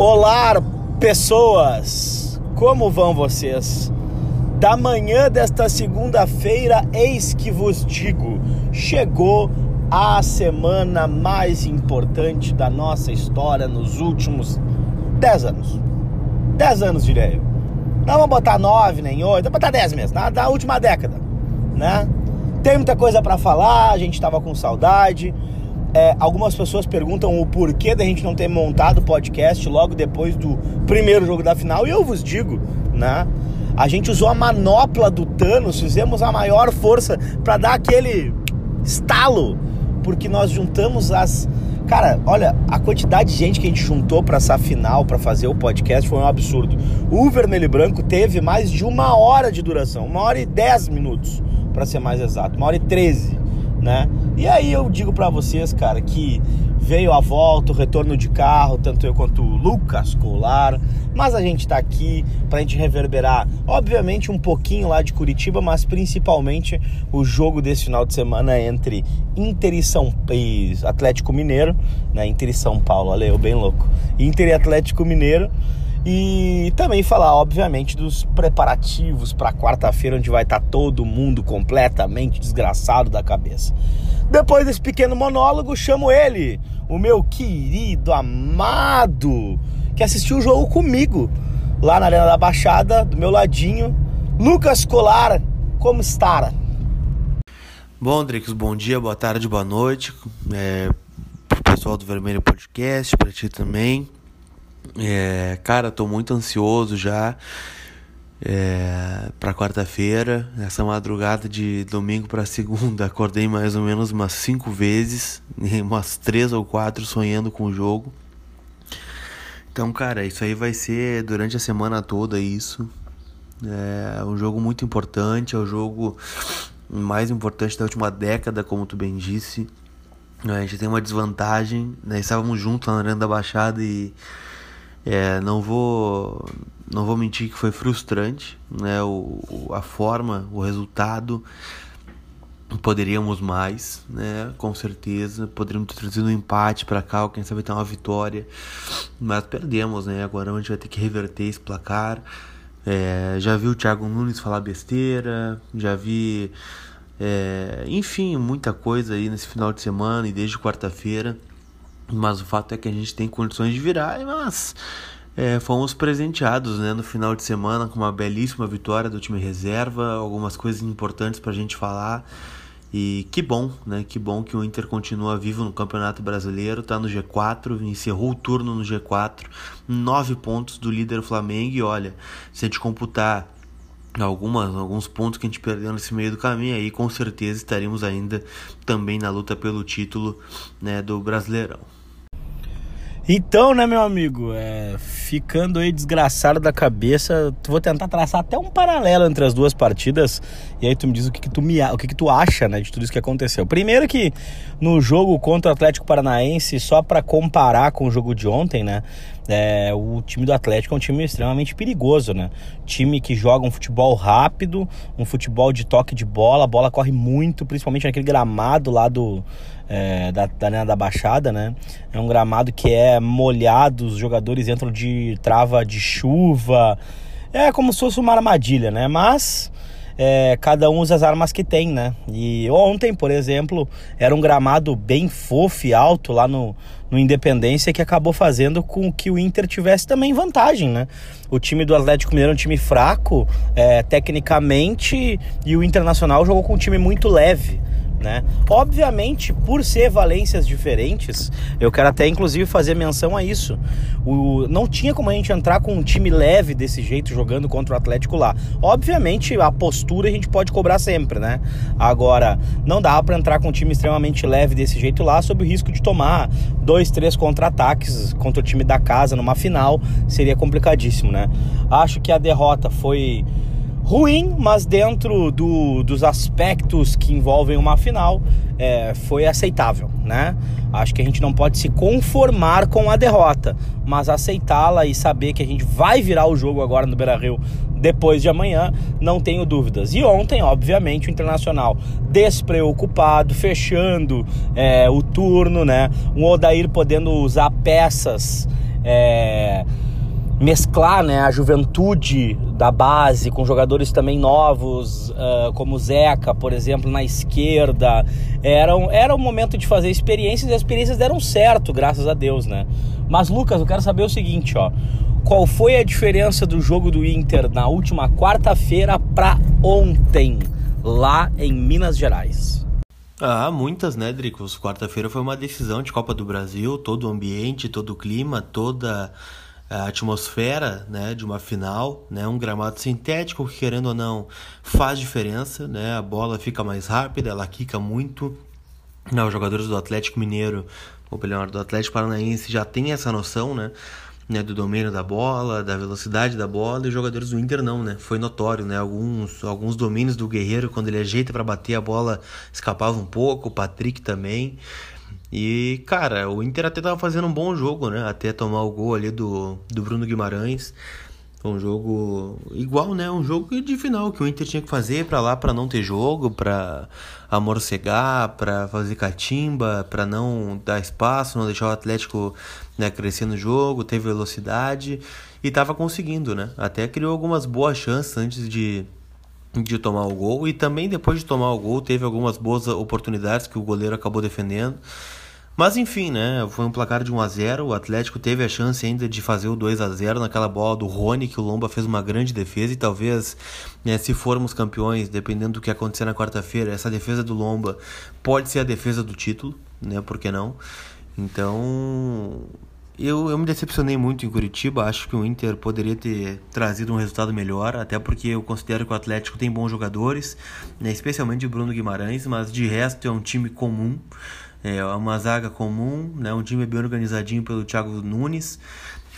Olá, pessoas! Como vão vocês? Da manhã desta segunda-feira, eis que vos digo: chegou a semana mais importante da nossa história nos últimos 10 anos. 10 anos, diria eu. Não vamos botar 9 nem 8, vamos botar 10 mesmo, na última década, né? Tem muita coisa para falar, a gente tava com saudade. É, algumas pessoas perguntam o porquê da gente não ter montado o podcast logo depois do primeiro jogo da final, e eu vos digo, né? A gente usou a manopla do Thanos, fizemos a maior força para dar aquele estalo, porque nós juntamos as. Cara, olha, a quantidade de gente que a gente juntou para essa final, para fazer o podcast, foi um absurdo. O Vermelho e Branco teve mais de uma hora de duração, uma hora e dez minutos, para ser mais exato, uma hora e treze né? E aí eu digo para vocês, cara, que veio a volta, o retorno de carro, tanto eu quanto o Lucas Colar, mas a gente tá aqui pra gente reverberar, obviamente um pouquinho lá de Curitiba, mas principalmente o jogo desse final de semana entre Inter e São e Atlético Mineiro, né? Inter e São Paulo, olha eu bem louco. Inter e Atlético Mineiro e também falar, obviamente, dos preparativos para quarta-feira, onde vai estar tá todo mundo completamente desgraçado da cabeça. Depois desse pequeno monólogo, chamo ele, o meu querido amado, que assistiu o jogo comigo lá na Arena da Baixada, do meu ladinho, Lucas Colar. Como está? Bom, Drix, bom dia, boa tarde, boa noite. É, pro pessoal do Vermelho Podcast, para ti também. É, cara, tô muito ansioso já é, para quarta-feira. Essa madrugada de domingo para segunda, acordei mais ou menos umas cinco vezes, umas três ou quatro sonhando com o jogo. Então, cara, isso aí vai ser durante a semana toda isso. É um jogo muito importante, é o jogo mais importante da última década, como tu bem disse. A gente tem uma desvantagem, né? Estávamos juntos na Arena da Baixada e é, não vou não vou mentir que foi frustrante, né? O, a forma, o resultado poderíamos mais, né? Com certeza poderíamos ter trazido um empate para cá, ou quem sabe ter uma vitória, mas perdemos, né? Agora a gente vai ter que reverter esse placar. É, já vi o Thiago Nunes falar besteira, já vi, é, enfim, muita coisa aí nesse final de semana e desde quarta-feira. Mas o fato é que a gente tem condições de virar, mas é, fomos presenteados né, no final de semana com uma belíssima vitória do time reserva, algumas coisas importantes para a gente falar. E que bom, né? Que bom que o Inter continua vivo no Campeonato Brasileiro, está no G4, encerrou o turno no G4, nove pontos do líder Flamengo. E olha, se a gente computar algumas, alguns pontos que a gente perdeu nesse meio do caminho, aí com certeza estaremos ainda também na luta pelo título né, do Brasileirão. Então, né, meu amigo, é, ficando aí desgraçado da cabeça, vou tentar traçar até um paralelo entre as duas partidas e aí tu me diz o que, que tu me o que, que tu acha, né, de tudo isso que aconteceu. Primeiro que no jogo contra o Atlético Paranaense, só para comparar com o jogo de ontem, né, é, o time do Atlético é um time extremamente perigoso, né? Time que joga um futebol rápido, um futebol de toque de bola, a bola corre muito, principalmente naquele gramado lá do é, da, da, da Baixada, né? É um gramado que é molhado, os jogadores entram de trava de chuva. É como se fosse uma armadilha, né? Mas é, cada um usa as armas que tem, né? E ontem, por exemplo, era um gramado bem fofo e alto lá no, no Independência que acabou fazendo com que o Inter tivesse também vantagem, né? O time do Atlético Mineiro é um time fraco, é, tecnicamente, e o Internacional jogou com um time muito leve né? Obviamente, por ser valências diferentes, eu quero até inclusive fazer menção a isso. O, não tinha como a gente entrar com um time leve desse jeito jogando contra o Atlético lá. Obviamente, a postura a gente pode cobrar sempre, né? Agora, não dá para entrar com um time extremamente leve desse jeito lá, sob o risco de tomar dois, três contra-ataques contra o time da casa numa final, seria complicadíssimo, né? Acho que a derrota foi ruim, mas dentro do, dos aspectos que envolvem uma final, é, foi aceitável, né? Acho que a gente não pode se conformar com a derrota, mas aceitá-la e saber que a gente vai virar o jogo agora no Beira-Rio depois de amanhã, não tenho dúvidas. E ontem, obviamente, o Internacional despreocupado, fechando é, o turno, né? O Odair podendo usar peças é, mesclar né, a juventude da base com jogadores também novos, uh, como o Zeca, por exemplo, na esquerda. Era um, era um momento de fazer experiências e as experiências deram certo, graças a Deus, né? Mas, Lucas, eu quero saber o seguinte, ó. Qual foi a diferença do jogo do Inter na última quarta-feira para ontem, lá em Minas Gerais? Ah, muitas, né, Dricos? Quarta-feira foi uma decisão de Copa do Brasil, todo o ambiente, todo o clima, toda a atmosfera né, de uma final, né, um gramado sintético que querendo ou não faz diferença, né, a bola fica mais rápida, ela quica muito. Não, os jogadores do Atlético Mineiro, ou melhor, do Atlético Paranaense já tem essa noção, né, né, do domínio da bola, da velocidade da bola, e os jogadores do Inter não, né? Foi notório, né? Alguns, alguns domínios do Guerreiro, quando ele ajeita para bater a bola, escapava um pouco, o Patrick também. E, cara, o Inter até tava fazendo um bom jogo, né? Até tomar o gol ali do, do Bruno Guimarães. Um jogo igual, né? Um jogo de final que o Inter tinha que fazer para lá para não ter jogo, para amorcegar, para fazer catimba, para não dar espaço, não deixar o Atlético né, crescer no jogo, ter velocidade e tava conseguindo, né? Até criou algumas boas chances antes de de tomar o gol e também depois de tomar o gol teve algumas boas oportunidades que o goleiro acabou defendendo. Mas enfim, né? Foi um placar de 1 a 0. O Atlético teve a chance ainda de fazer o 2 a 0 naquela bola do Rony que o Lomba fez uma grande defesa e talvez, né, se formos campeões, dependendo do que acontecer na quarta-feira, essa defesa do Lomba pode ser a defesa do título, né? Por que não? Então, eu, eu me decepcionei muito em Curitiba. Acho que o Inter poderia ter trazido um resultado melhor, até porque eu considero que o Atlético tem bons jogadores, né, especialmente o Bruno Guimarães, mas de resto é um time comum. É uma zaga comum, né, um time bem organizadinho pelo Thiago Nunes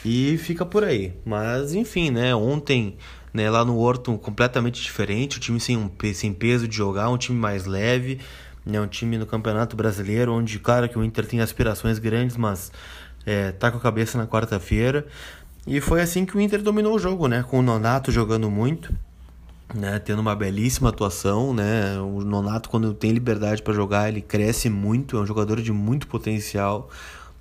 e fica por aí. Mas enfim, né, ontem né, lá no Horton completamente diferente, o time sem, um, sem peso de jogar, um time mais leve, né, um time no Campeonato Brasileiro, onde, claro, que o Inter tem aspirações grandes, mas é, tá com a cabeça na quarta-feira. E foi assim que o Inter dominou o jogo, né? Com o Nonato jogando muito, né? Tendo uma belíssima atuação, né? O Nonato, quando tem liberdade para jogar, ele cresce muito, é um jogador de muito potencial.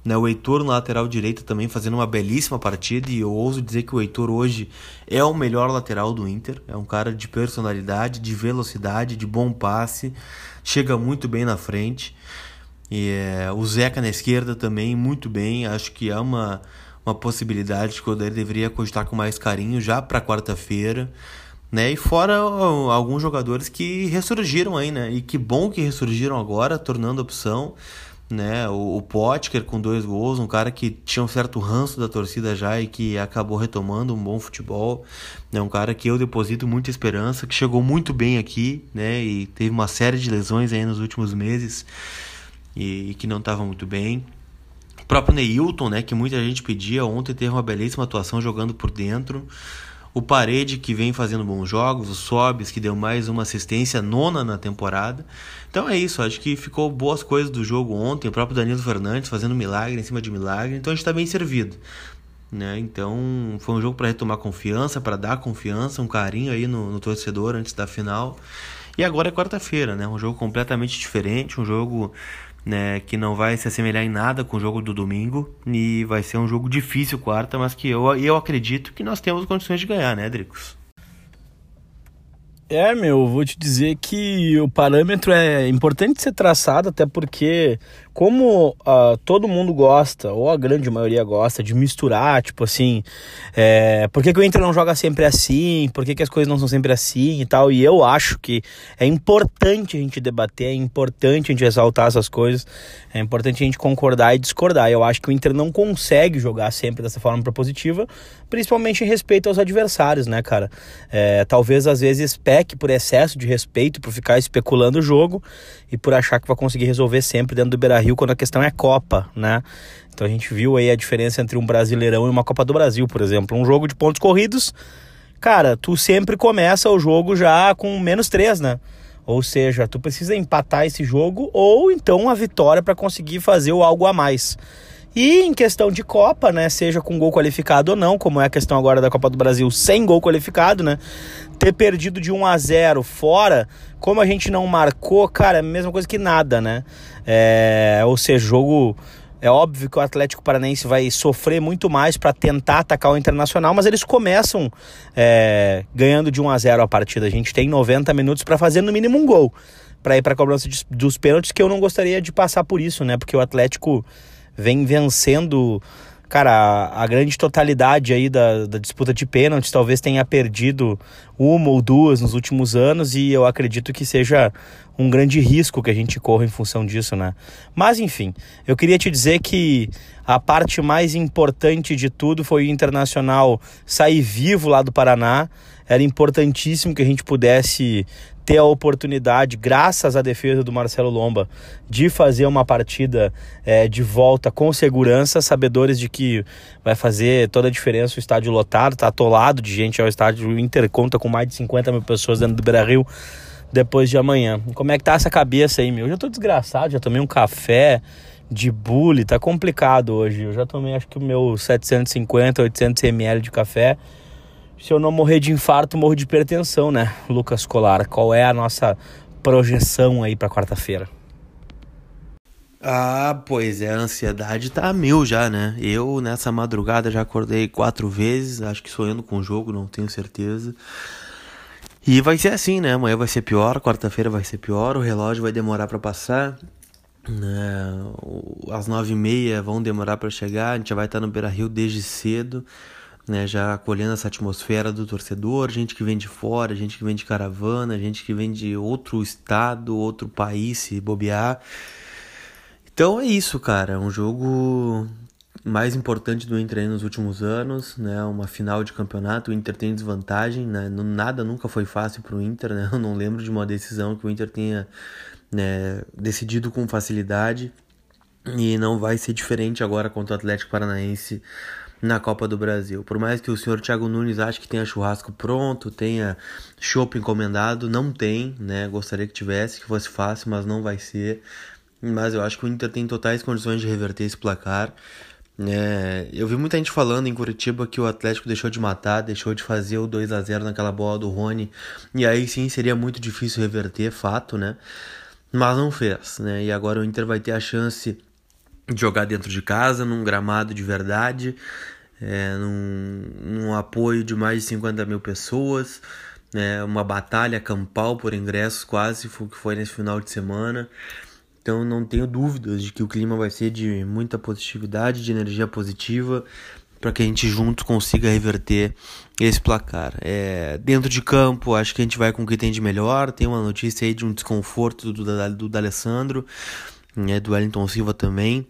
Né, o Heitor no lateral direito também fazendo uma belíssima partida e eu ouso dizer que o Heitor hoje é o melhor lateral do Inter. É um cara de personalidade, de velocidade, de bom passe, chega muito bem na frente. E é, o Zeca na esquerda também, muito bem. Acho que é uma, uma possibilidade que o Odair deveria cogitar com mais carinho já para quarta-feira. Né? E fora alguns jogadores que ressurgiram aí, né? E que bom que ressurgiram agora, tornando opção. Né? O, o Potker com dois gols, um cara que tinha um certo ranço da torcida já e que acabou retomando um bom futebol. Né? um cara que eu deposito muita esperança, que chegou muito bem aqui, né? E teve uma série de lesões aí nos últimos meses e, e que não estava muito bem. O próprio Neilton, né, que muita gente pedia, ontem teve uma belíssima atuação jogando por dentro. O Parede, que vem fazendo bons jogos, o Sobis, que deu mais uma assistência nona na temporada. Então é isso, acho que ficou boas coisas do jogo ontem. O próprio Danilo Fernandes fazendo milagre em cima de milagre. Então a gente está bem servido. Né? Então foi um jogo para retomar confiança, para dar confiança, um carinho aí no, no torcedor antes da final. E agora é quarta-feira, né? Um jogo completamente diferente, um jogo né, que não vai se assemelhar em nada com o jogo do domingo e vai ser um jogo difícil quarta, mas que eu, eu acredito que nós temos condições de ganhar, né, Dricos? É, meu, vou te dizer que o parâmetro é importante ser traçado, até porque como uh, todo mundo gosta, ou a grande maioria gosta, de misturar, tipo assim, é, por que, que o Inter não joga sempre assim, por que, que as coisas não são sempre assim e tal, e eu acho que é importante a gente debater, é importante a gente exaltar essas coisas, é importante a gente concordar e discordar. Eu acho que o Inter não consegue jogar sempre dessa forma propositiva, principalmente em respeito aos adversários, né, cara? É, talvez às vezes peque por excesso de respeito, por ficar especulando o jogo e por achar que vai conseguir resolver sempre dentro do Beira Rio quando a questão é Copa, né? Então a gente viu aí a diferença entre um Brasileirão e uma Copa do Brasil, por exemplo. Um jogo de pontos corridos, cara, tu sempre começa o jogo já com menos três, né? Ou seja, tu precisa empatar esse jogo ou então a vitória para conseguir fazer o algo a mais. E em questão de Copa, né, seja com gol qualificado ou não, como é a questão agora da Copa do Brasil sem gol qualificado, né? Ter perdido de 1 a 0 fora, como a gente não marcou, cara, é a mesma coisa que nada, né? É, ou seja, jogo É óbvio que o Atlético Paranaense vai sofrer muito mais para tentar atacar o Internacional, mas eles começam é, ganhando de 1 a 0 a partida. A gente tem 90 minutos para fazer no mínimo um gol para ir para a cobrança de, dos pênaltis, que eu não gostaria de passar por isso, né? Porque o Atlético vem vencendo cara, a, grande totalidade aí da, da, disputa de pênaltis talvez tenha perdido uma ou duas nos últimos anos e eu acredito que seja um grande risco que a gente corra em função disso, né? Mas enfim, eu queria te dizer que a parte mais importante de tudo foi o Internacional sair vivo lá do Paraná. Era importantíssimo que a gente pudesse ter a oportunidade, graças à defesa do Marcelo Lomba, de fazer uma partida é, de volta com segurança, sabedores de que vai fazer toda a diferença o estádio lotado, tá atolado de gente estádio, o Inter conta com mais de 50 mil pessoas dentro do Beira-Rio depois de amanhã. Como é que tá essa cabeça aí, meu? Eu já tô desgraçado, já tomei um café de bully, tá complicado hoje. Eu já tomei acho que o meu 750, 800 ml de café se eu não morrer de infarto, morro de hipertensão, né, Lucas Colar? Qual é a nossa projeção aí para quarta-feira? Ah, pois é, a ansiedade tá a mil já, né? Eu nessa madrugada já acordei quatro vezes, acho que sonhando com o jogo, não tenho certeza. E vai ser assim, né? Amanhã vai ser pior, quarta-feira vai ser pior, o relógio vai demorar para passar. Né? As nove e meia vão demorar para chegar, a gente já vai estar no Beira Rio desde cedo né, já acolhendo essa atmosfera do torcedor, gente que vem de fora, gente que vem de caravana, gente que vem de outro estado, outro país, se bobear. Então é isso, cara, um jogo mais importante do Inter nos últimos anos, né? Uma final de campeonato, o Inter tem desvantagem, né? Nada nunca foi fácil para o Inter, né? Eu não lembro de uma decisão que o Inter tenha né, decidido com facilidade e não vai ser diferente agora contra o Atlético Paranaense na Copa do Brasil. Por mais que o senhor Thiago Nunes ache que tenha churrasco pronto, tenha chopp encomendado, não tem, né? Gostaria que tivesse, que fosse fácil, mas não vai ser. Mas eu acho que o Inter tem totais condições de reverter esse placar. É, eu vi muita gente falando em Curitiba que o Atlético deixou de matar, deixou de fazer o 2 a 0 naquela bola do Rony, e aí sim seria muito difícil reverter, fato, né? Mas não fez, né? E agora o Inter vai ter a chance jogar dentro de casa, num gramado de verdade, é, num, num apoio de mais de 50 mil pessoas, é, uma batalha campal por ingressos quase foi que foi nesse final de semana. Então não tenho dúvidas de que o clima vai ser de muita positividade, de energia positiva, para que a gente juntos consiga reverter esse placar. É, dentro de campo, acho que a gente vai com o que tem de melhor. Tem uma notícia aí de um desconforto do, do, do D'Alessandro, né, do Wellington Silva também.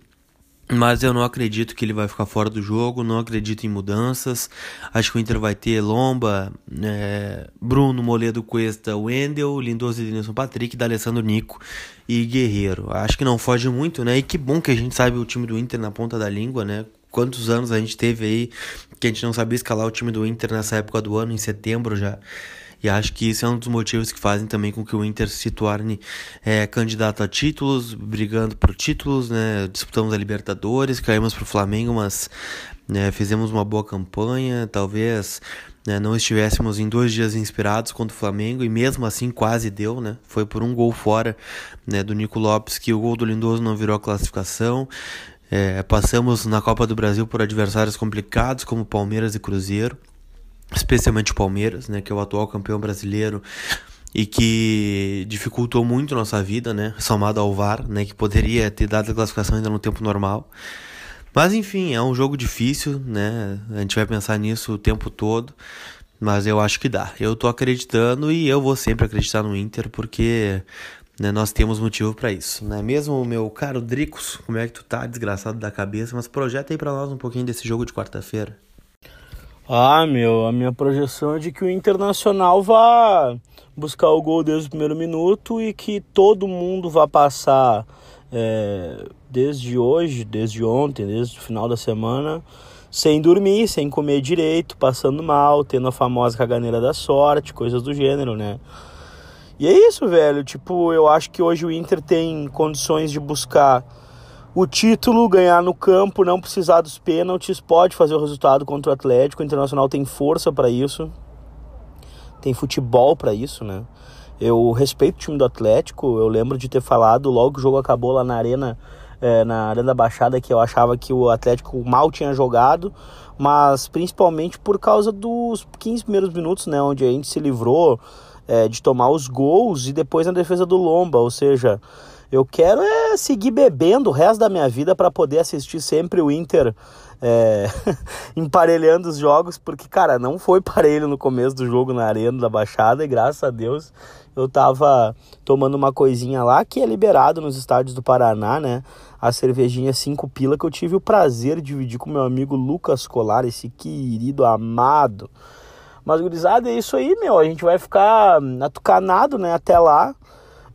Mas eu não acredito que ele vai ficar fora do jogo, não acredito em mudanças. Acho que o Inter vai ter Lomba, é, Bruno, Moledo, Cuesta, Wendel, Lindoso, Denilson, Patrick, D'Alessandro, Nico e Guerreiro. Acho que não foge muito, né? E que bom que a gente sabe o time do Inter na ponta da língua, né? Quantos anos a gente teve aí que a gente não sabia escalar o time do Inter nessa época do ano, em setembro já. E acho que isso é um dos motivos que fazem também com que o Inter se torne é, candidato a títulos, brigando por títulos, né? Disputamos a Libertadores, caímos para o Flamengo, mas né, fizemos uma boa campanha, talvez né, não estivéssemos em dois dias inspirados contra o Flamengo e mesmo assim quase deu, né? Foi por um gol fora né, do Nico Lopes que o gol do Lindoso não virou a classificação. É, passamos na Copa do Brasil por adversários complicados como Palmeiras e Cruzeiro especialmente o Palmeiras, né, que é o atual campeão brasileiro e que dificultou muito nossa vida, né, somado ao VAR, né, que poderia ter dado a classificação ainda no tempo normal. Mas enfim, é um jogo difícil, né? A gente vai pensar nisso o tempo todo, mas eu acho que dá. Eu tô acreditando e eu vou sempre acreditar no Inter porque né, nós temos motivo para isso, né? Mesmo meu caro Dricos, como é que tu tá desgraçado da cabeça, mas projeta aí para nós um pouquinho desse jogo de quarta-feira. Ah, meu, a minha projeção é de que o Internacional vá buscar o gol desde o primeiro minuto e que todo mundo vá passar é, desde hoje, desde ontem, desde o final da semana, sem dormir, sem comer direito, passando mal, tendo a famosa caganeira da sorte, coisas do gênero, né? E é isso, velho. Tipo, eu acho que hoje o Inter tem condições de buscar o título, ganhar no campo, não precisar dos pênaltis, pode fazer o resultado contra o Atlético. O Internacional tem força para isso, tem futebol para isso, né? Eu respeito o time do Atlético, eu lembro de ter falado logo que o jogo acabou lá na Arena é, na Arena da Baixada que eu achava que o Atlético mal tinha jogado, mas principalmente por causa dos 15 primeiros minutos, né, onde a gente se livrou é, de tomar os gols e depois na defesa do Lomba, ou seja, eu quero é seguir bebendo o resto da minha vida para poder assistir sempre o Inter é, emparelhando os jogos, porque, cara, não foi parelho no começo do jogo na Arena da Baixada e graças a Deus eu tava tomando uma coisinha lá que é liberado nos estádios do Paraná, né? A cervejinha 5 pila que eu tive o prazer de dividir com meu amigo Lucas Colar, esse querido amado. Mas, gurizada, é isso aí, meu. A gente vai ficar atucanado, né? Até lá.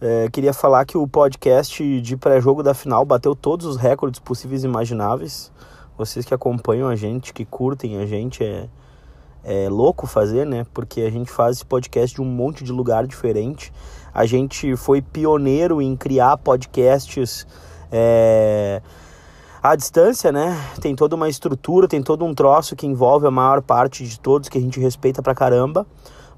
É, queria falar que o podcast de pré-jogo da final bateu todos os recordes possíveis e imagináveis. Vocês que acompanham a gente, que curtem a gente, é, é louco fazer, né? Porque a gente faz esse podcast de um monte de lugar diferente. A gente foi pioneiro em criar podcasts é, à distância, né? Tem toda uma estrutura, tem todo um troço que envolve a maior parte de todos que a gente respeita pra caramba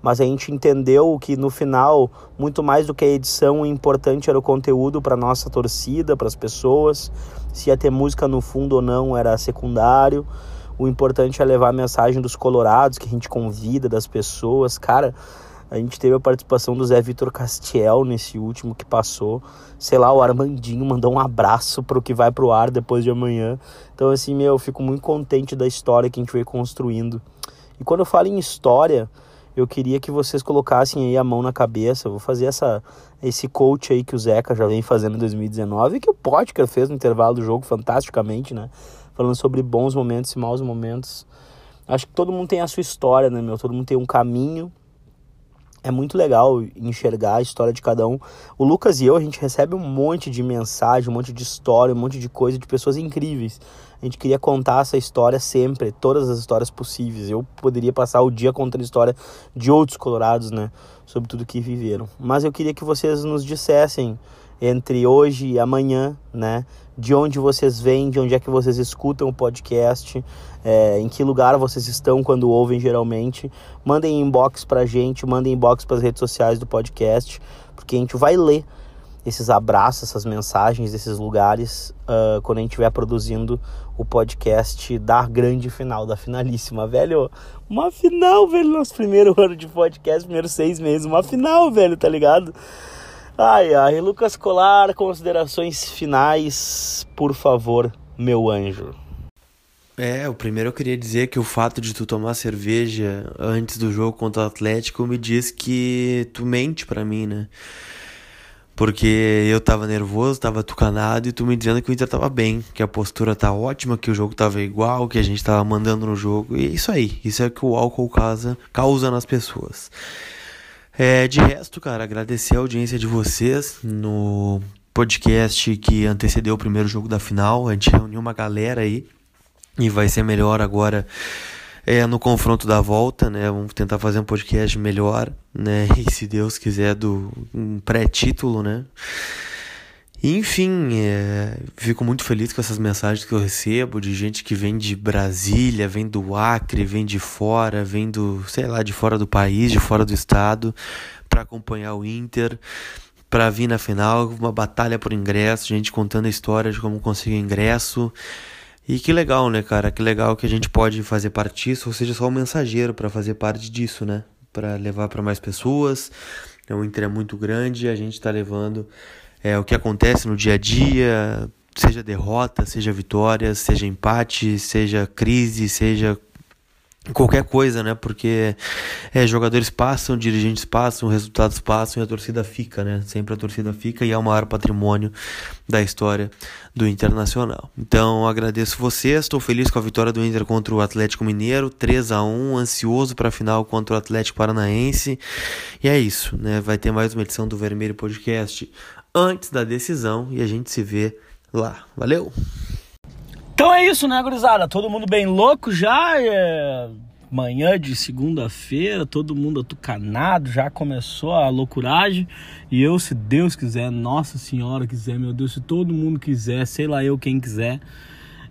mas a gente entendeu que no final, muito mais do que a edição, o importante era o conteúdo para nossa torcida, para as pessoas. Se ia ter música no fundo ou não era secundário. O importante é levar a mensagem dos colorados que a gente convida, das pessoas. Cara, a gente teve a participação do Zé Vitor Castiel nesse último que passou. Sei lá, o Armandinho mandou um abraço pro que vai pro ar depois de amanhã. Então, assim, meu, eu fico muito contente da história que a gente veio construindo. E quando eu falo em história, eu queria que vocês colocassem aí a mão na cabeça. Vou fazer essa, esse coach aí que o Zeca já vem fazendo em 2019 e que o Potker fez no intervalo do jogo fantasticamente, né? Falando sobre bons momentos e maus momentos. Acho que todo mundo tem a sua história, né, meu? Todo mundo tem um caminho. É muito legal enxergar a história de cada um. O Lucas e eu, a gente recebe um monte de mensagem, um monte de história, um monte de coisa de pessoas incríveis a gente queria contar essa história sempre, todas as histórias possíveis. Eu poderia passar o dia contando a história de outros colorados, né? Sobre tudo que viveram. Mas eu queria que vocês nos dissessem entre hoje e amanhã, né? De onde vocês vêm, de onde é que vocês escutam o podcast, é, em que lugar vocês estão quando ouvem geralmente. Mandem inbox pra gente, mandem inbox para as redes sociais do podcast, porque a gente vai ler esses abraços, essas mensagens desses lugares uh, quando a gente estiver produzindo o podcast da grande final, da finalíssima, velho. Uma final, velho, nosso primeiro ano de podcast, primeiros seis meses, uma final, velho, tá ligado? Ai, ai, Lucas Colar, considerações finais, por favor, meu anjo. É, o primeiro eu queria dizer que o fato de tu tomar cerveja antes do jogo contra o Atlético me diz que tu mente para mim, né? Porque eu tava nervoso, tava tucanado e tu me dizendo que o Inter tava bem, que a postura tá ótima, que o jogo tava igual, que a gente tava mandando no jogo. E é isso aí, isso é o que o álcool causa, causa nas pessoas. É, de resto, cara, agradecer a audiência de vocês no podcast que antecedeu o primeiro jogo da final. A gente reuniu uma galera aí e vai ser melhor agora é, no confronto da volta, né? Vamos tentar fazer um podcast melhor, né? E se Deus quiser, do um pré-título, né? Enfim, é, fico muito feliz com essas mensagens que eu recebo de gente que vem de Brasília, vem do Acre, vem de fora, vem do, sei lá, de fora do país, de fora do estado, para acompanhar o Inter, para vir na final, uma batalha por ingresso, gente contando a história de como conseguir ingresso. E que legal, né, cara? Que legal que a gente pode fazer parte disso, ou seja, só um mensageiro para fazer parte disso, né? Para levar para mais pessoas. É um Inter é muito grande, a gente está levando é, o que acontece no dia a dia, seja derrota, seja vitória, seja empate, seja crise, seja qualquer coisa, né? Porque é, jogadores passam, dirigentes passam, resultados passam e a torcida fica, né? Sempre a torcida fica e é o maior patrimônio da história do Internacional. Então agradeço vocês, estou feliz com a vitória do Inter contra o Atlético Mineiro, 3 a 1 ansioso para a final contra o Atlético Paranaense. E é isso, né? Vai ter mais uma edição do Vermelho Podcast antes da decisão e a gente se vê lá. Valeu! Então é isso, né, gurizada? Todo mundo bem louco já. É... Manhã de segunda-feira, todo mundo atucanado, já começou a loucuragem. E eu, se Deus quiser, Nossa Senhora quiser, meu Deus, se todo mundo quiser, sei lá eu quem quiser,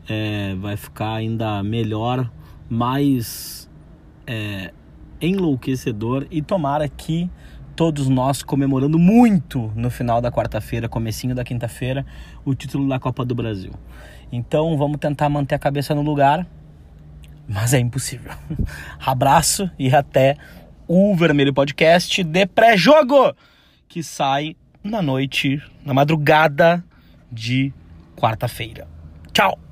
é... vai ficar ainda melhor, mais é... enlouquecedor. E tomara que todos nós comemorando muito no final da quarta-feira, comecinho da quinta-feira, o título da Copa do Brasil. Então vamos tentar manter a cabeça no lugar, mas é impossível. Abraço e até o Vermelho Podcast de pré-jogo que sai na noite, na madrugada de quarta-feira. Tchau!